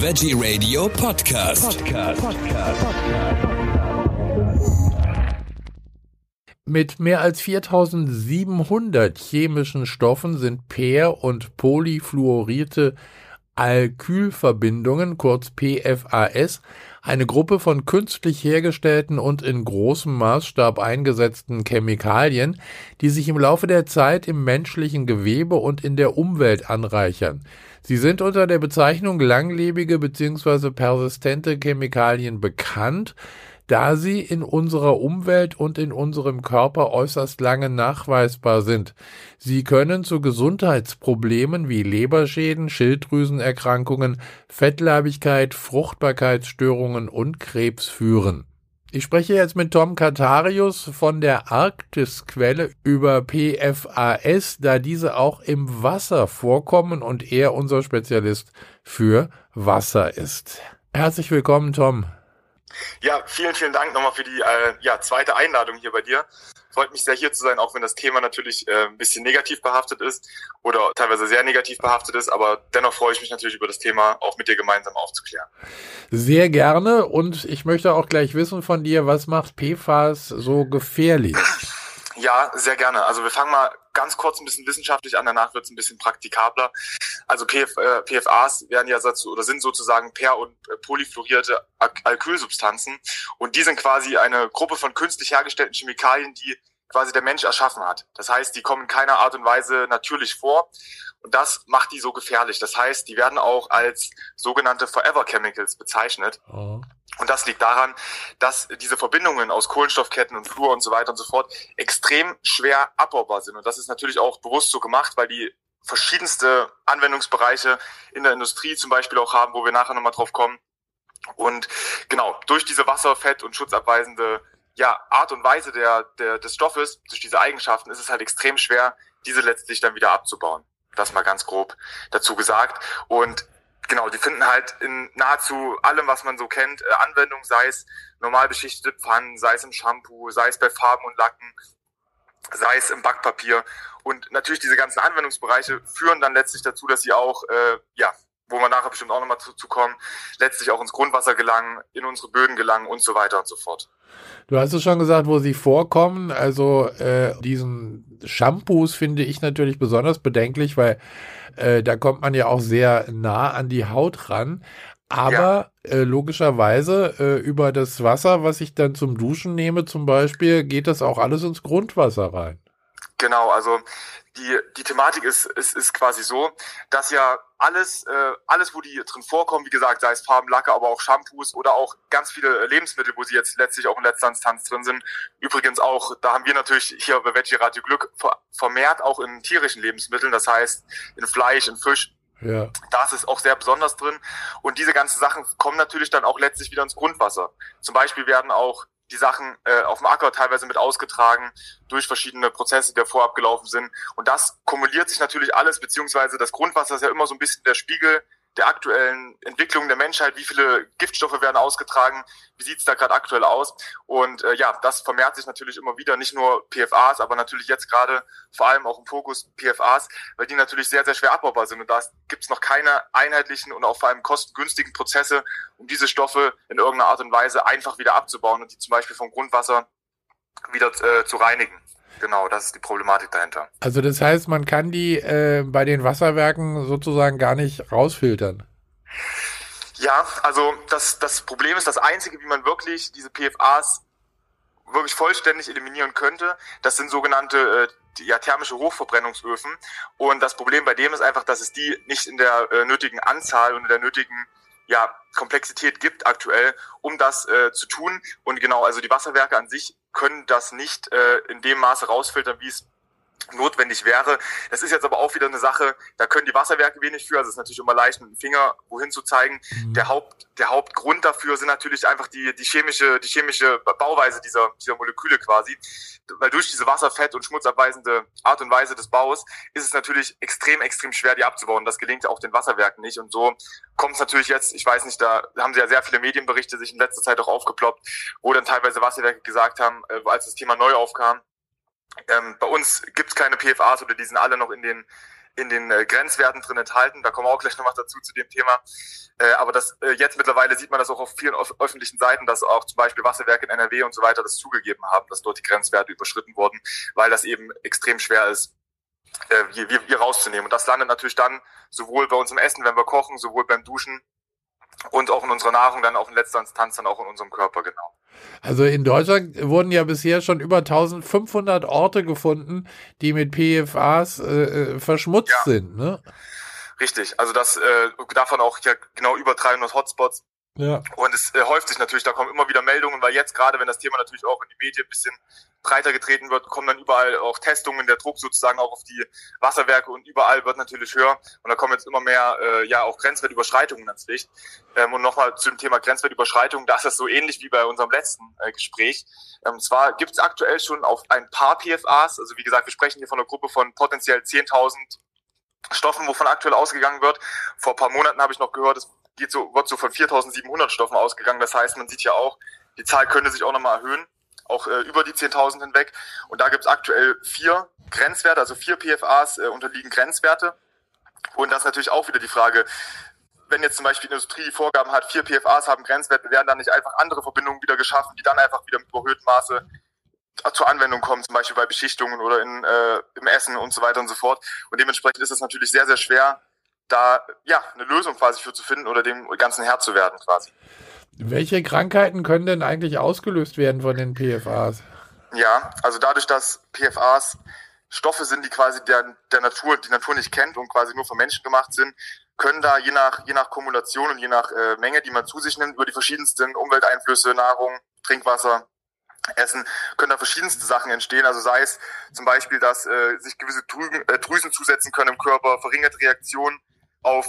Veggie Radio Podcast. Podcast. Mit mehr als 4700 chemischen Stoffen sind per- und polyfluorierte Alkylverbindungen, kurz PFAS, eine Gruppe von künstlich hergestellten und in großem Maßstab eingesetzten Chemikalien, die sich im Laufe der Zeit im menschlichen Gewebe und in der Umwelt anreichern. Sie sind unter der Bezeichnung langlebige bzw. persistente Chemikalien bekannt, da sie in unserer Umwelt und in unserem Körper äußerst lange nachweisbar sind. Sie können zu Gesundheitsproblemen wie Leberschäden, Schilddrüsenerkrankungen, Fettleibigkeit, Fruchtbarkeitsstörungen und Krebs führen. Ich spreche jetzt mit Tom Katarius von der Arktisquelle über PFAS, da diese auch im Wasser vorkommen und er unser Spezialist für Wasser ist. Herzlich willkommen, Tom. Ja, vielen, vielen Dank nochmal für die äh, ja, zweite Einladung hier bei dir. Freut mich sehr hier zu sein, auch wenn das Thema natürlich äh, ein bisschen negativ behaftet ist oder teilweise sehr negativ behaftet ist, aber dennoch freue ich mich natürlich über das Thema auch mit dir gemeinsam aufzuklären. Sehr gerne und ich möchte auch gleich wissen von dir, was macht PFAS so gefährlich? Ja, sehr gerne. Also wir fangen mal ganz kurz ein bisschen wissenschaftlich an, danach wird es ein bisschen praktikabler. Also PF, äh, PFAs werden ja dazu oder sind sozusagen per- und äh, polyfluorierte Alkylsubstanzen und die sind quasi eine Gruppe von künstlich hergestellten Chemikalien, die quasi der Mensch erschaffen hat. Das heißt, die kommen in keiner Art und Weise natürlich vor und das macht die so gefährlich. Das heißt, die werden auch als sogenannte Forever Chemicals bezeichnet. Oh. Und das liegt daran, dass diese Verbindungen aus Kohlenstoffketten und Fluor und so weiter und so fort extrem schwer abbaubar sind. Und das ist natürlich auch bewusst so gemacht, weil die verschiedenste Anwendungsbereiche in der Industrie zum Beispiel auch haben, wo wir nachher nochmal drauf kommen. Und genau, durch diese wasserfett- und schutzabweisende ja, Art und Weise der, der, des Stoffes, durch diese Eigenschaften, ist es halt extrem schwer, diese letztlich dann wieder abzubauen. Das mal ganz grob dazu gesagt. Und genau, die finden halt in nahezu allem, was man so kennt, äh, Anwendung, sei es normal beschichtete Pfannen, sei es im Shampoo, sei es bei Farben und Lacken, sei es im Backpapier. Und natürlich diese ganzen Anwendungsbereiche führen dann letztlich dazu, dass sie auch, äh, ja, wo wir nachher bestimmt auch nochmal zu, zu kommen, letztlich auch ins Grundwasser gelangen, in unsere Böden gelangen und so weiter und so fort. Du hast es schon gesagt, wo sie vorkommen. Also äh, diesen Shampoos finde ich natürlich besonders bedenklich, weil äh, da kommt man ja auch sehr nah an die Haut ran. Aber ja. äh, logischerweise äh, über das Wasser, was ich dann zum Duschen nehme zum Beispiel, geht das auch alles ins Grundwasser rein. Genau, also die, die Thematik ist, ist, ist quasi so, dass ja alles, äh, alles, wo die drin vorkommen, wie gesagt, sei es Farben, Lacke, aber auch Shampoos oder auch ganz viele Lebensmittel, wo sie jetzt letztlich auch in letzter Instanz drin sind. Übrigens auch, da haben wir natürlich hier bei Veggie Radio Glück vermehrt auch in tierischen Lebensmitteln, das heißt in Fleisch, in Fisch. Ja. Da ist es auch sehr besonders drin. Und diese ganzen Sachen kommen natürlich dann auch letztlich wieder ins Grundwasser. Zum Beispiel werden auch die Sachen äh, auf dem Acker teilweise mit ausgetragen durch verschiedene Prozesse, die davor abgelaufen sind. Und das kumuliert sich natürlich alles, beziehungsweise das Grundwasser ist ja immer so ein bisschen der Spiegel der aktuellen Entwicklung der Menschheit, wie viele Giftstoffe werden ausgetragen, wie sieht's da gerade aktuell aus. Und äh, ja, das vermehrt sich natürlich immer wieder, nicht nur PFAs, aber natürlich jetzt gerade vor allem auch im Fokus PFAs, weil die natürlich sehr, sehr schwer abbaubar sind. Und da gibt's noch keine einheitlichen und auch vor allem kostengünstigen Prozesse, um diese Stoffe in irgendeiner Art und Weise einfach wieder abzubauen und die zum Beispiel vom Grundwasser wieder äh, zu reinigen. Genau, das ist die Problematik dahinter. Also das heißt, man kann die äh, bei den Wasserwerken sozusagen gar nicht rausfiltern. Ja, also das, das Problem ist, das Einzige, wie man wirklich diese PFAs wirklich vollständig eliminieren könnte, das sind sogenannte äh, ja, thermische Hochverbrennungsöfen. Und das Problem bei dem ist einfach, dass es die nicht in der äh, nötigen Anzahl und in der nötigen ja, Komplexität gibt aktuell, um das äh, zu tun. Und genau, also die Wasserwerke an sich können das nicht äh, in dem Maße rausfiltern, wie es notwendig wäre. Das ist jetzt aber auch wieder eine Sache, da können die Wasserwerke wenig für. Also es ist natürlich immer leicht, mit dem Finger wohin zu zeigen. Mhm. Der Haupt, der Hauptgrund dafür sind natürlich einfach die, die chemische, die chemische Bauweise dieser, dieser Moleküle quasi. Weil durch diese wasserfett- und schmutzabweisende Art und Weise des Baus ist es natürlich extrem, extrem schwer, die abzubauen. Das gelingt auch den Wasserwerken nicht. Und so kommt es natürlich jetzt, ich weiß nicht, da haben sie ja sehr viele Medienberichte sich in letzter Zeit auch aufgeploppt, wo dann teilweise Wasserwerke gesagt haben, äh, als das Thema neu aufkam, ähm, bei uns gibt's keine PFAs oder die sind alle noch in den in den äh, Grenzwerten drin enthalten. Da kommen wir auch gleich noch was dazu zu dem Thema. Äh, aber das äh, jetzt mittlerweile sieht man das auch auf vielen öffentlichen Seiten, dass auch zum Beispiel Wasserwerke in NRW und so weiter das zugegeben haben, dass dort die Grenzwerte überschritten wurden, weil das eben extrem schwer ist, äh, hier, hier rauszunehmen. Und das landet natürlich dann sowohl bei uns im Essen, wenn wir kochen, sowohl beim Duschen und auch in unserer Nahrung, dann auch in letzter Instanz dann auch in unserem Körper, genau. Also in Deutschland wurden ja bisher schon über 1500 Orte gefunden, die mit PFAs äh, äh, verschmutzt ja. sind, ne? Richtig, also das äh, davon auch ja genau über 300 Hotspots ja. Und es äh, häuft sich natürlich, da kommen immer wieder Meldungen, weil jetzt gerade, wenn das Thema natürlich auch in die Medien ein bisschen breiter getreten wird, kommen dann überall auch Testungen, der Druck sozusagen auch auf die Wasserwerke und überall wird natürlich höher. Und da kommen jetzt immer mehr, äh, ja, auch Grenzwertüberschreitungen ans Licht. Ähm, und nochmal zu dem Thema Grenzwertüberschreitung, da ist das so ähnlich wie bei unserem letzten äh, Gespräch. Ähm, und zwar gibt es aktuell schon auf ein paar PFAs, also wie gesagt, wir sprechen hier von einer Gruppe von potenziell 10.000 Stoffen, wovon aktuell ausgegangen wird. Vor ein paar Monaten habe ich noch gehört, es geht so, wird so von 4700 Stoffen ausgegangen. Das heißt, man sieht ja auch, die Zahl könnte sich auch nochmal erhöhen, auch äh, über die 10.000 hinweg. Und da gibt es aktuell vier Grenzwerte, also vier PFAs äh, unterliegen Grenzwerte. Und das ist natürlich auch wieder die Frage, wenn jetzt zum Beispiel die Industrie die Vorgaben hat, vier PFAs haben Grenzwerte, werden dann nicht einfach andere Verbindungen wieder geschaffen, die dann einfach wieder mit überhöhtem Maße zur Anwendung kommen, zum Beispiel bei Beschichtungen oder in, äh, im Essen und so weiter und so fort. Und dementsprechend ist es natürlich sehr, sehr schwer, da ja eine Lösung quasi für zu finden oder dem Ganzen Herr zu werden quasi. Welche Krankheiten können denn eigentlich ausgelöst werden von den PFAs? Ja, also dadurch, dass PFAs Stoffe sind, die quasi der, der Natur, die Natur nicht kennt und quasi nur von Menschen gemacht sind, können da je nach, je nach Kumulation und je nach äh, Menge, die man zu sich nimmt, über die verschiedensten Umwelteinflüsse, Nahrung, Trinkwasser, Essen, können da verschiedenste Sachen entstehen. Also sei es zum Beispiel, dass äh, sich gewisse Drüsen, äh, Drüsen zusetzen können im Körper, verringerte Reaktionen auf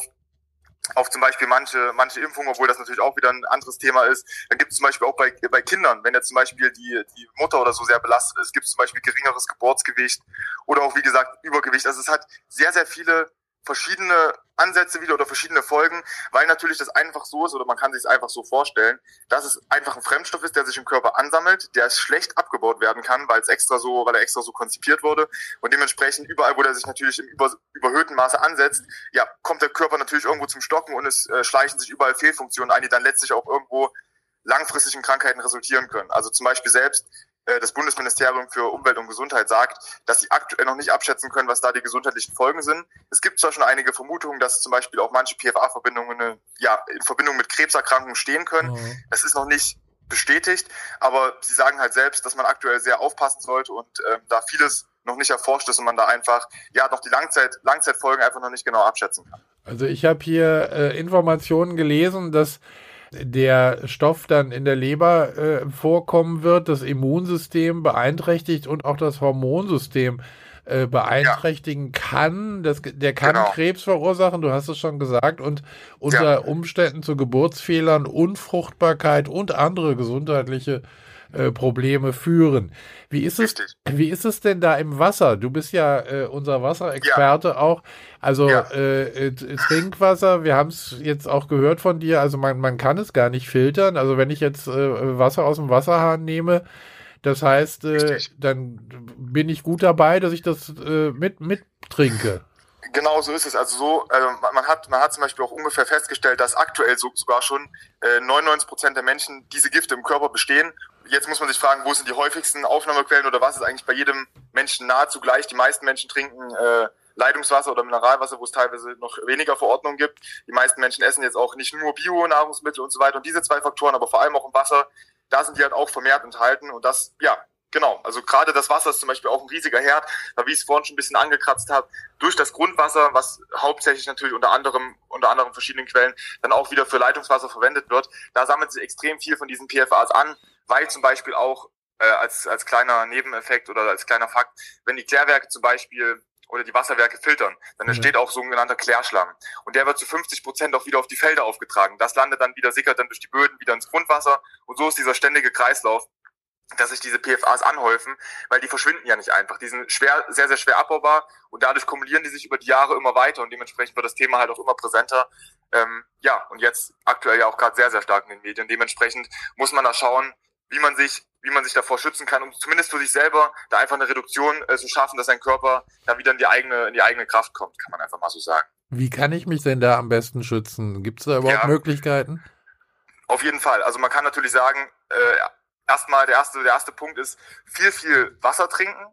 auf zum Beispiel manche, manche Impfungen, obwohl das natürlich auch wieder ein anderes Thema ist. Dann gibt es zum Beispiel auch bei, bei Kindern, wenn jetzt zum Beispiel die, die Mutter oder so sehr belastet ist, gibt es zum Beispiel geringeres Geburtsgewicht oder auch, wie gesagt, Übergewicht. Also es hat sehr, sehr viele verschiedene Ansätze wieder oder verschiedene Folgen, weil natürlich das einfach so ist oder man kann sich es einfach so vorstellen, dass es einfach ein Fremdstoff ist, der sich im Körper ansammelt, der schlecht abgebaut werden kann, weil es extra so, weil er extra so konzipiert wurde und dementsprechend überall, wo der sich natürlich im über, überhöhten Maße ansetzt, ja, kommt der Körper natürlich irgendwo zum Stocken und es äh, schleichen sich überall Fehlfunktionen ein, die dann letztlich auch irgendwo langfristig in Krankheiten resultieren können. Also zum Beispiel selbst das Bundesministerium für Umwelt und Gesundheit sagt, dass sie aktuell noch nicht abschätzen können, was da die gesundheitlichen Folgen sind. Es gibt zwar schon einige Vermutungen, dass zum Beispiel auch manche PFA-Verbindungen äh, ja, in Verbindung mit Krebserkrankungen stehen können. Mhm. Das ist noch nicht bestätigt, aber sie sagen halt selbst, dass man aktuell sehr aufpassen sollte und äh, da vieles noch nicht erforscht ist und man da einfach ja noch die Langzeit Langzeitfolgen einfach noch nicht genau abschätzen kann. Also ich habe hier äh, Informationen gelesen, dass der Stoff dann in der Leber äh, vorkommen wird, das Immunsystem beeinträchtigt und auch das Hormonsystem äh, beeinträchtigen ja. kann. Das, der kann genau. Krebs verursachen, du hast es schon gesagt, und unter ja. Umständen zu Geburtsfehlern, Unfruchtbarkeit und andere gesundheitliche äh, Probleme führen. Wie ist es, wie ist es denn da im Wasser? Du bist ja äh, unser Wasserexperte ja. auch. Also ja. äh, äh Trinkwasser, wir haben es jetzt auch gehört von dir, also man, man kann es gar nicht filtern. Also wenn ich jetzt äh, Wasser aus dem Wasserhahn nehme, das heißt, dann bin ich gut dabei, dass ich das äh, mit, mit trinke. Genau so ist es. Also so, äh, man hat man hat zum Beispiel auch ungefähr festgestellt, dass aktuell so, sogar schon äh, 99 Prozent der Menschen diese Gifte im Körper bestehen jetzt muss man sich fragen, wo sind die häufigsten Aufnahmequellen oder was ist eigentlich bei jedem Menschen nahezu gleich? Die meisten Menschen trinken äh, Leitungswasser oder Mineralwasser, wo es teilweise noch weniger Verordnungen gibt. Die meisten Menschen essen jetzt auch nicht nur Bio-Nahrungsmittel und so weiter. Und diese zwei Faktoren, aber vor allem auch im Wasser, da sind die halt auch vermehrt enthalten. Und das, ja, genau. Also gerade das Wasser ist zum Beispiel auch ein riesiger Herd, wie ich es vorhin schon ein bisschen angekratzt habe, durch das Grundwasser, was hauptsächlich natürlich unter anderem, unter anderem verschiedenen Quellen dann auch wieder für Leitungswasser verwendet wird. Da sammelt sich extrem viel von diesen PFAs an weil zum Beispiel auch äh, als, als kleiner Nebeneffekt oder als kleiner Fakt, wenn die Klärwerke zum Beispiel oder die Wasserwerke filtern, dann mhm. entsteht auch sogenannter Klärschlamm. Und der wird zu 50 Prozent auch wieder auf die Felder aufgetragen. Das landet dann wieder, sickert dann durch die Böden wieder ins Grundwasser. Und so ist dieser ständige Kreislauf, dass sich diese PFAs anhäufen, weil die verschwinden ja nicht einfach. Die sind schwer, sehr, sehr schwer abbaubar und dadurch kumulieren die sich über die Jahre immer weiter und dementsprechend wird das Thema halt auch immer präsenter. Ähm, ja, und jetzt aktuell ja auch gerade sehr, sehr stark in den Medien. Dementsprechend muss man da schauen, wie man sich wie man sich davor schützen kann, um zumindest für sich selber da einfach eine Reduktion äh, zu schaffen, dass sein Körper da wieder in die eigene in die eigene Kraft kommt, kann man einfach mal so sagen. Wie kann ich mich denn da am besten schützen? Gibt es da überhaupt ja, Möglichkeiten? Auf jeden Fall. Also man kann natürlich sagen, äh, erstmal der erste der erste Punkt ist viel viel Wasser trinken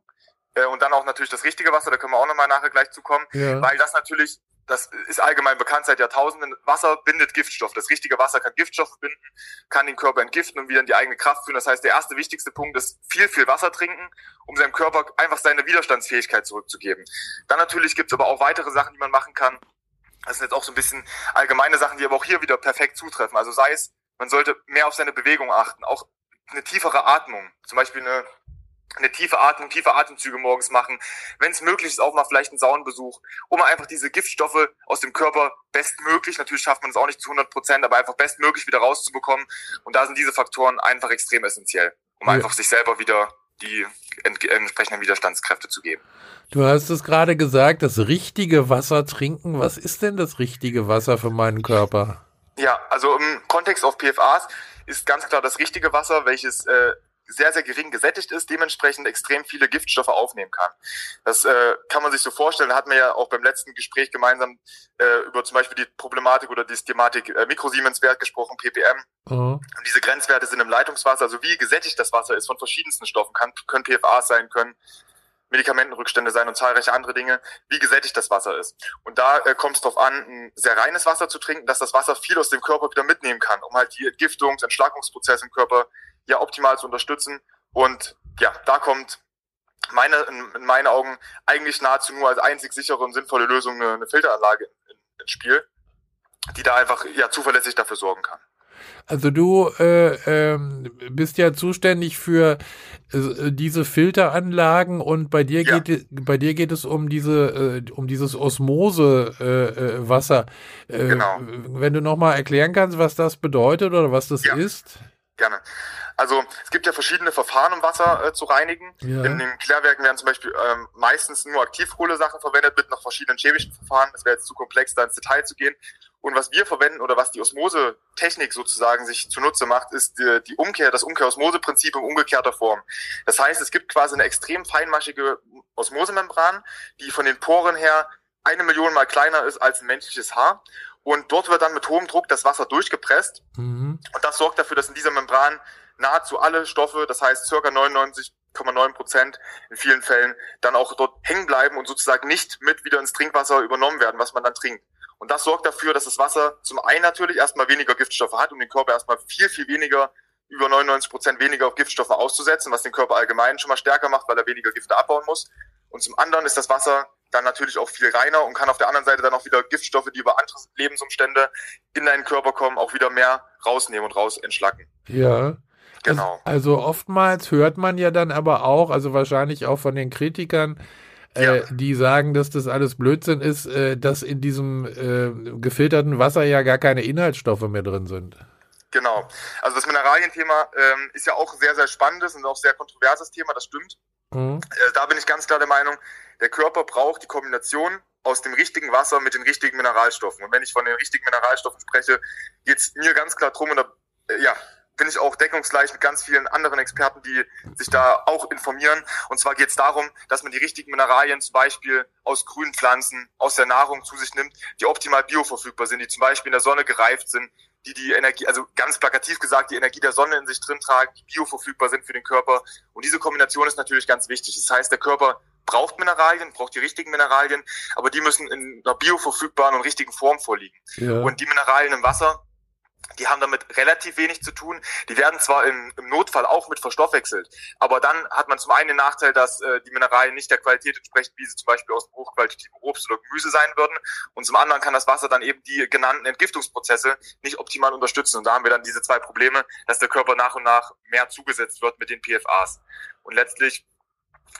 äh, und dann auch natürlich das richtige Wasser. Da können wir auch nochmal nachher gleich zukommen, ja. weil das natürlich das ist allgemein bekannt seit Jahrtausenden. Wasser bindet Giftstoff. Das richtige Wasser kann Giftstoffe binden, kann den Körper entgiften und wieder in die eigene Kraft führen. Das heißt, der erste wichtigste Punkt ist viel, viel Wasser trinken, um seinem Körper einfach seine Widerstandsfähigkeit zurückzugeben. Dann natürlich gibt es aber auch weitere Sachen, die man machen kann. Das sind jetzt auch so ein bisschen allgemeine Sachen, die aber auch hier wieder perfekt zutreffen. Also sei es, man sollte mehr auf seine Bewegung achten, auch eine tiefere Atmung, zum Beispiel eine eine tiefe Atmung, tiefe Atemzüge morgens machen. Wenn es möglich ist, auch mal vielleicht einen Saunenbesuch, um einfach diese Giftstoffe aus dem Körper bestmöglich, natürlich schafft man es auch nicht zu 100 Prozent, aber einfach bestmöglich wieder rauszubekommen. Und da sind diese Faktoren einfach extrem essentiell, um ja. einfach sich selber wieder die entsprechenden Widerstandskräfte zu geben. Du hast es gerade gesagt, das richtige Wasser trinken. Was ist denn das richtige Wasser für meinen Körper? Ja, also im Kontext auf PFAs ist ganz klar das richtige Wasser, welches äh, sehr, sehr gering gesättigt ist, dementsprechend extrem viele Giftstoffe aufnehmen kann. Das äh, kann man sich so vorstellen, da hatten wir ja auch beim letzten Gespräch gemeinsam äh, über zum Beispiel die Problematik oder die Thematik äh, Mikrosiemenswert gesprochen, ppm. Mhm. Und diese Grenzwerte sind im Leitungswasser, also wie gesättigt das Wasser ist von verschiedensten Stoffen, kann, können PFAs sein, können Medikamentenrückstände sein und zahlreiche andere Dinge, wie gesättigt das Wasser ist. Und da äh, kommt es darauf an, ein sehr reines Wasser zu trinken, dass das Wasser viel aus dem Körper wieder mitnehmen kann, um halt die Entgiftungs-, Entschlackungsprozesse im Körper ja optimal zu unterstützen. Und ja, da kommt meine, in, in meinen Augen eigentlich nahezu nur als einzig sichere und sinnvolle Lösung eine, eine Filteranlage ins Spiel, die da einfach ja zuverlässig dafür sorgen kann. Also du äh, ähm, bist ja zuständig für diese Filteranlagen und bei dir ja. geht bei dir geht es um diese äh, um dieses Osmose äh, äh Wasser. Äh, genau. Wenn du noch mal erklären kannst, was das bedeutet oder was das ja. ist. Gerne. Also es gibt ja verschiedene Verfahren, um Wasser äh, zu reinigen. Ja. In den Klärwerken werden zum Beispiel ähm, meistens nur Aktivkohlesachen verwendet mit noch verschiedenen chemischen Verfahren. Das wäre jetzt zu komplex, da ins Detail zu gehen. Und was wir verwenden oder was die Osmose-Technik sozusagen sich zunutze macht, ist die, die Umkehr, das Umkehr-Osmose-Prinzip in umgekehrter Form. Das heißt, es gibt quasi eine extrem feinmaschige Osmosemembran, die von den Poren her eine Million mal kleiner ist als ein menschliches Haar. Und dort wird dann mit hohem Druck das Wasser durchgepresst. Mhm. Und das sorgt dafür, dass in dieser Membran nahezu alle Stoffe, das heißt circa 99,9 Prozent in vielen Fällen, dann auch dort hängen bleiben und sozusagen nicht mit wieder ins Trinkwasser übernommen werden, was man dann trinkt. Und das sorgt dafür, dass das Wasser zum einen natürlich erstmal weniger Giftstoffe hat und den Körper erstmal viel, viel weniger, über 99 Prozent weniger auf Giftstoffe auszusetzen, was den Körper allgemein schon mal stärker macht, weil er weniger Gifte abbauen muss. Und zum anderen ist das Wasser dann natürlich auch viel reiner und kann auf der anderen Seite dann auch wieder Giftstoffe, die über andere Lebensumstände in deinen Körper kommen, auch wieder mehr rausnehmen und raus entschlacken. Ja. Genau. Also, also oftmals hört man ja dann aber auch, also wahrscheinlich auch von den Kritikern, äh, die sagen, dass das alles Blödsinn ist, äh, dass in diesem äh, gefilterten Wasser ja gar keine Inhaltsstoffe mehr drin sind. Genau. Also das Mineralienthema ähm, ist ja auch sehr, sehr spannendes und auch sehr kontroverses Thema, das stimmt. Mhm. Äh, da bin ich ganz klar der Meinung, der Körper braucht die Kombination aus dem richtigen Wasser mit den richtigen Mineralstoffen. Und wenn ich von den richtigen Mineralstoffen spreche, geht es mir ganz klar drum, und da, äh, ja, bin ich auch deckungsgleich mit ganz vielen anderen Experten, die sich da auch informieren. Und zwar geht es darum, dass man die richtigen Mineralien zum Beispiel aus grünen Pflanzen, aus der Nahrung zu sich nimmt, die optimal bioverfügbar sind, die zum Beispiel in der Sonne gereift sind, die die Energie, also ganz plakativ gesagt, die Energie der Sonne in sich drin tragen, die bioverfügbar sind für den Körper. Und diese Kombination ist natürlich ganz wichtig. Das heißt, der Körper braucht Mineralien, braucht die richtigen Mineralien, aber die müssen in einer bioverfügbaren und richtigen Form vorliegen. Ja. Und die Mineralien im Wasser, die haben damit relativ wenig zu tun. Die werden zwar im, im, Notfall auch mit verstoffwechselt, aber dann hat man zum einen den Nachteil, dass äh, die Mineralien nicht der Qualität entsprechen, wie sie zum Beispiel aus hochqualitativen Obst oder Gemüse sein würden. Und zum anderen kann das Wasser dann eben die genannten Entgiftungsprozesse nicht optimal unterstützen. Und da haben wir dann diese zwei Probleme, dass der Körper nach und nach mehr zugesetzt wird mit den PFAs. Und letztlich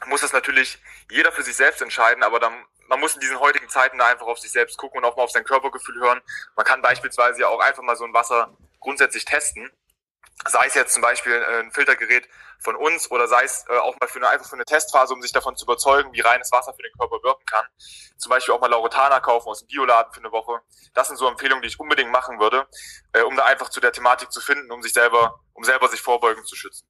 muss das natürlich jeder für sich selbst entscheiden, aber dann, man muss in diesen heutigen Zeiten da einfach auf sich selbst gucken und auch mal auf sein Körpergefühl hören. Man kann beispielsweise ja auch einfach mal so ein Wasser grundsätzlich testen. sei es jetzt zum Beispiel äh, ein Filtergerät von uns oder sei es äh, auch mal für eine, einfach für eine Testphase, um sich davon zu überzeugen, wie reines Wasser für den Körper wirken kann. Zum Beispiel auch mal Laurotana kaufen aus dem Bioladen für eine Woche. Das sind so Empfehlungen, die ich unbedingt machen würde, äh, um da einfach zu der Thematik zu finden, um sich selber, um selber sich vorbeugen zu schützen.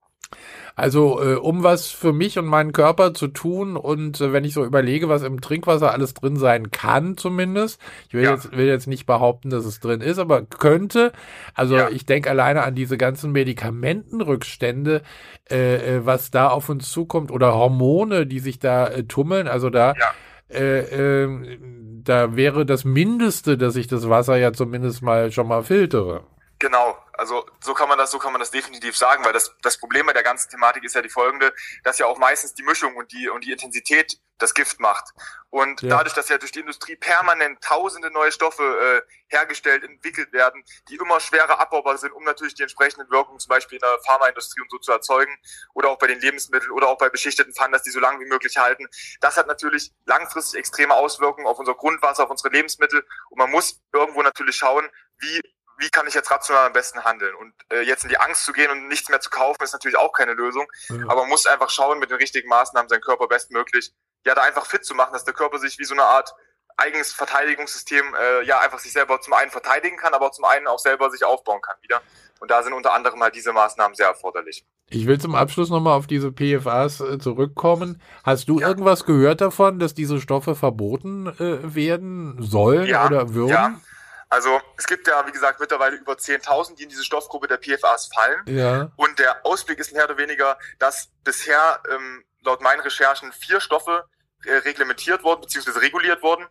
Also äh, um was für mich und meinen Körper zu tun und äh, wenn ich so überlege, was im Trinkwasser alles drin sein kann zumindest, ich will, ja. jetzt, will jetzt nicht behaupten, dass es drin ist, aber könnte, also ja. ich denke alleine an diese ganzen Medikamentenrückstände, äh, äh, was da auf uns zukommt oder Hormone, die sich da äh, tummeln, also da... Ja. Äh, äh, da wäre das Mindeste, dass ich das Wasser ja zumindest mal schon mal filtere. Genau, also so kann man das, so kann man das definitiv sagen, weil das, das Problem bei der ganzen Thematik ist ja die folgende, dass ja auch meistens die Mischung und die und die Intensität das Gift macht. Und ja. dadurch, dass ja durch die Industrie permanent tausende neue Stoffe äh, hergestellt, entwickelt werden, die immer schwerer abbaubar sind, um natürlich die entsprechenden Wirkungen zum Beispiel in der Pharmaindustrie und so zu erzeugen, oder auch bei den Lebensmitteln oder auch bei beschichteten Pfannen, dass die so lange wie möglich halten. Das hat natürlich langfristig extreme Auswirkungen auf unser Grundwasser, auf unsere Lebensmittel. Und man muss irgendwo natürlich schauen, wie wie kann ich jetzt rational am besten handeln? Und äh, jetzt in die Angst zu gehen und nichts mehr zu kaufen, ist natürlich auch keine Lösung. Ja. Aber man muss einfach schauen, mit den richtigen Maßnahmen seinen Körper bestmöglich, ja, da einfach fit zu machen, dass der Körper sich wie so eine Art eigenes Verteidigungssystem, äh, ja, einfach sich selber zum einen verteidigen kann, aber zum einen auch selber sich aufbauen kann wieder. Und da sind unter anderem halt diese Maßnahmen sehr erforderlich. Ich will zum Abschluss nochmal auf diese PFAs äh, zurückkommen. Hast du ja. irgendwas gehört davon, dass diese Stoffe verboten äh, werden sollen ja, oder würden? Ja. Also es gibt ja, wie gesagt, mittlerweile über 10.000, die in diese Stoffgruppe der PFAs fallen. Ja. Und der Ausblick ist mehr oder weniger, dass bisher ähm, laut meinen Recherchen vier Stoffe äh, reglementiert wurden, beziehungsweise reguliert wurden.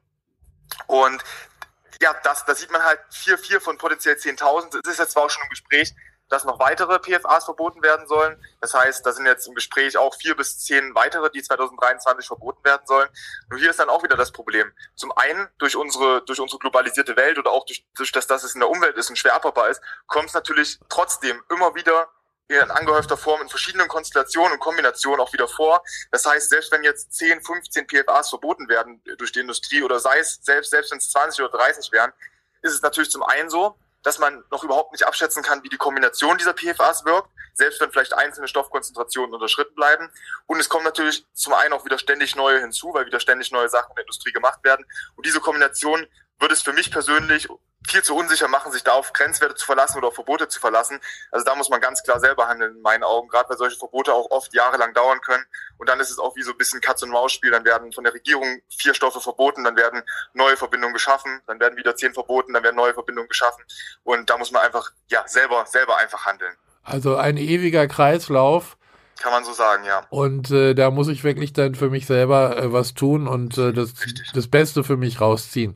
Und ja, das, da sieht man halt vier, vier von potenziell 10.000. Es ist jetzt zwar auch schon im Gespräch, dass noch weitere PFAs verboten werden sollen. Das heißt, da sind jetzt im Gespräch auch vier bis zehn weitere, die 2023 verboten werden sollen. Nur hier ist dann auch wieder das Problem. Zum einen durch unsere, durch unsere globalisierte Welt oder auch durch, durch das, dass es in der Umwelt ist und schwer abbaubar ist, kommt es natürlich trotzdem immer wieder in angehäufter Form in verschiedenen Konstellationen und Kombinationen auch wieder vor. Das heißt, selbst wenn jetzt 10, 15 PFAs verboten werden durch die Industrie oder sei es selbst, selbst wenn es 20 oder 30 wären, ist es natürlich zum einen so, dass man noch überhaupt nicht abschätzen kann, wie die Kombination dieser PFAs wirkt, selbst wenn vielleicht einzelne Stoffkonzentrationen unterschritten bleiben. Und es kommen natürlich zum einen auch wieder ständig neue hinzu, weil wieder ständig neue Sachen in der Industrie gemacht werden. Und diese Kombination wird es für mich persönlich viel zu unsicher machen, sich da auf Grenzwerte zu verlassen oder auf Verbote zu verlassen. Also da muss man ganz klar selber handeln in meinen Augen, gerade weil solche Verbote auch oft jahrelang dauern können. Und dann ist es auch wie so ein bisschen Katz-und-Maus-Spiel. Dann werden von der Regierung vier Stoffe verboten, dann werden neue Verbindungen geschaffen, dann werden wieder zehn verboten, dann werden neue Verbindungen geschaffen. Und da muss man einfach, ja, selber, selber einfach handeln. Also ein ewiger Kreislauf. Kann man so sagen, ja. Und äh, da muss ich wirklich dann für mich selber äh, was tun und äh, das, das Beste für mich rausziehen.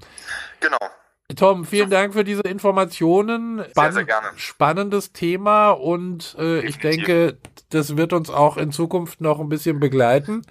Genau. Tom, vielen Dank für diese Informationen. Spann sehr, sehr gerne. Spannendes Thema und äh, ich denke, das wird uns auch in Zukunft noch ein bisschen begleiten.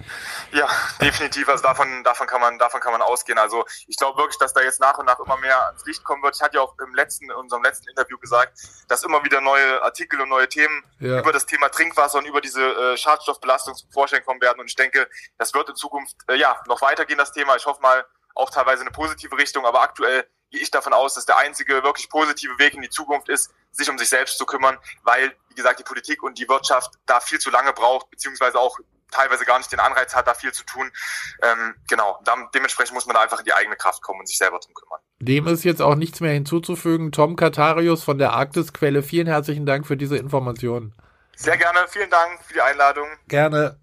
Ja, definitiv. Also davon, davon kann man, davon kann man ausgehen. Also ich glaube wirklich, dass da jetzt nach und nach immer mehr ans Licht kommen wird. Ich hatte ja auch im letzten, in unserem letzten Interview gesagt, dass immer wieder neue Artikel und neue Themen ja. über das Thema Trinkwasser und über diese äh, Schadstoffbelastung zum Vorschein kommen werden. Und ich denke, das wird in Zukunft äh, ja noch weitergehen, das Thema. Ich hoffe mal auch teilweise in eine positive Richtung, aber aktuell gehe ich davon aus, dass der einzige wirklich positive Weg in die Zukunft ist, sich um sich selbst zu kümmern, weil, wie gesagt, die Politik und die Wirtschaft da viel zu lange braucht, beziehungsweise auch teilweise gar nicht den Anreiz hat, da viel zu tun. Ähm, genau, dann, dementsprechend muss man da einfach in die eigene Kraft kommen und sich selber drum kümmern. Dem ist jetzt auch nichts mehr hinzuzufügen. Tom Katarius von der Arktisquelle, vielen herzlichen Dank für diese Informationen. Sehr gerne, vielen Dank für die Einladung. Gerne.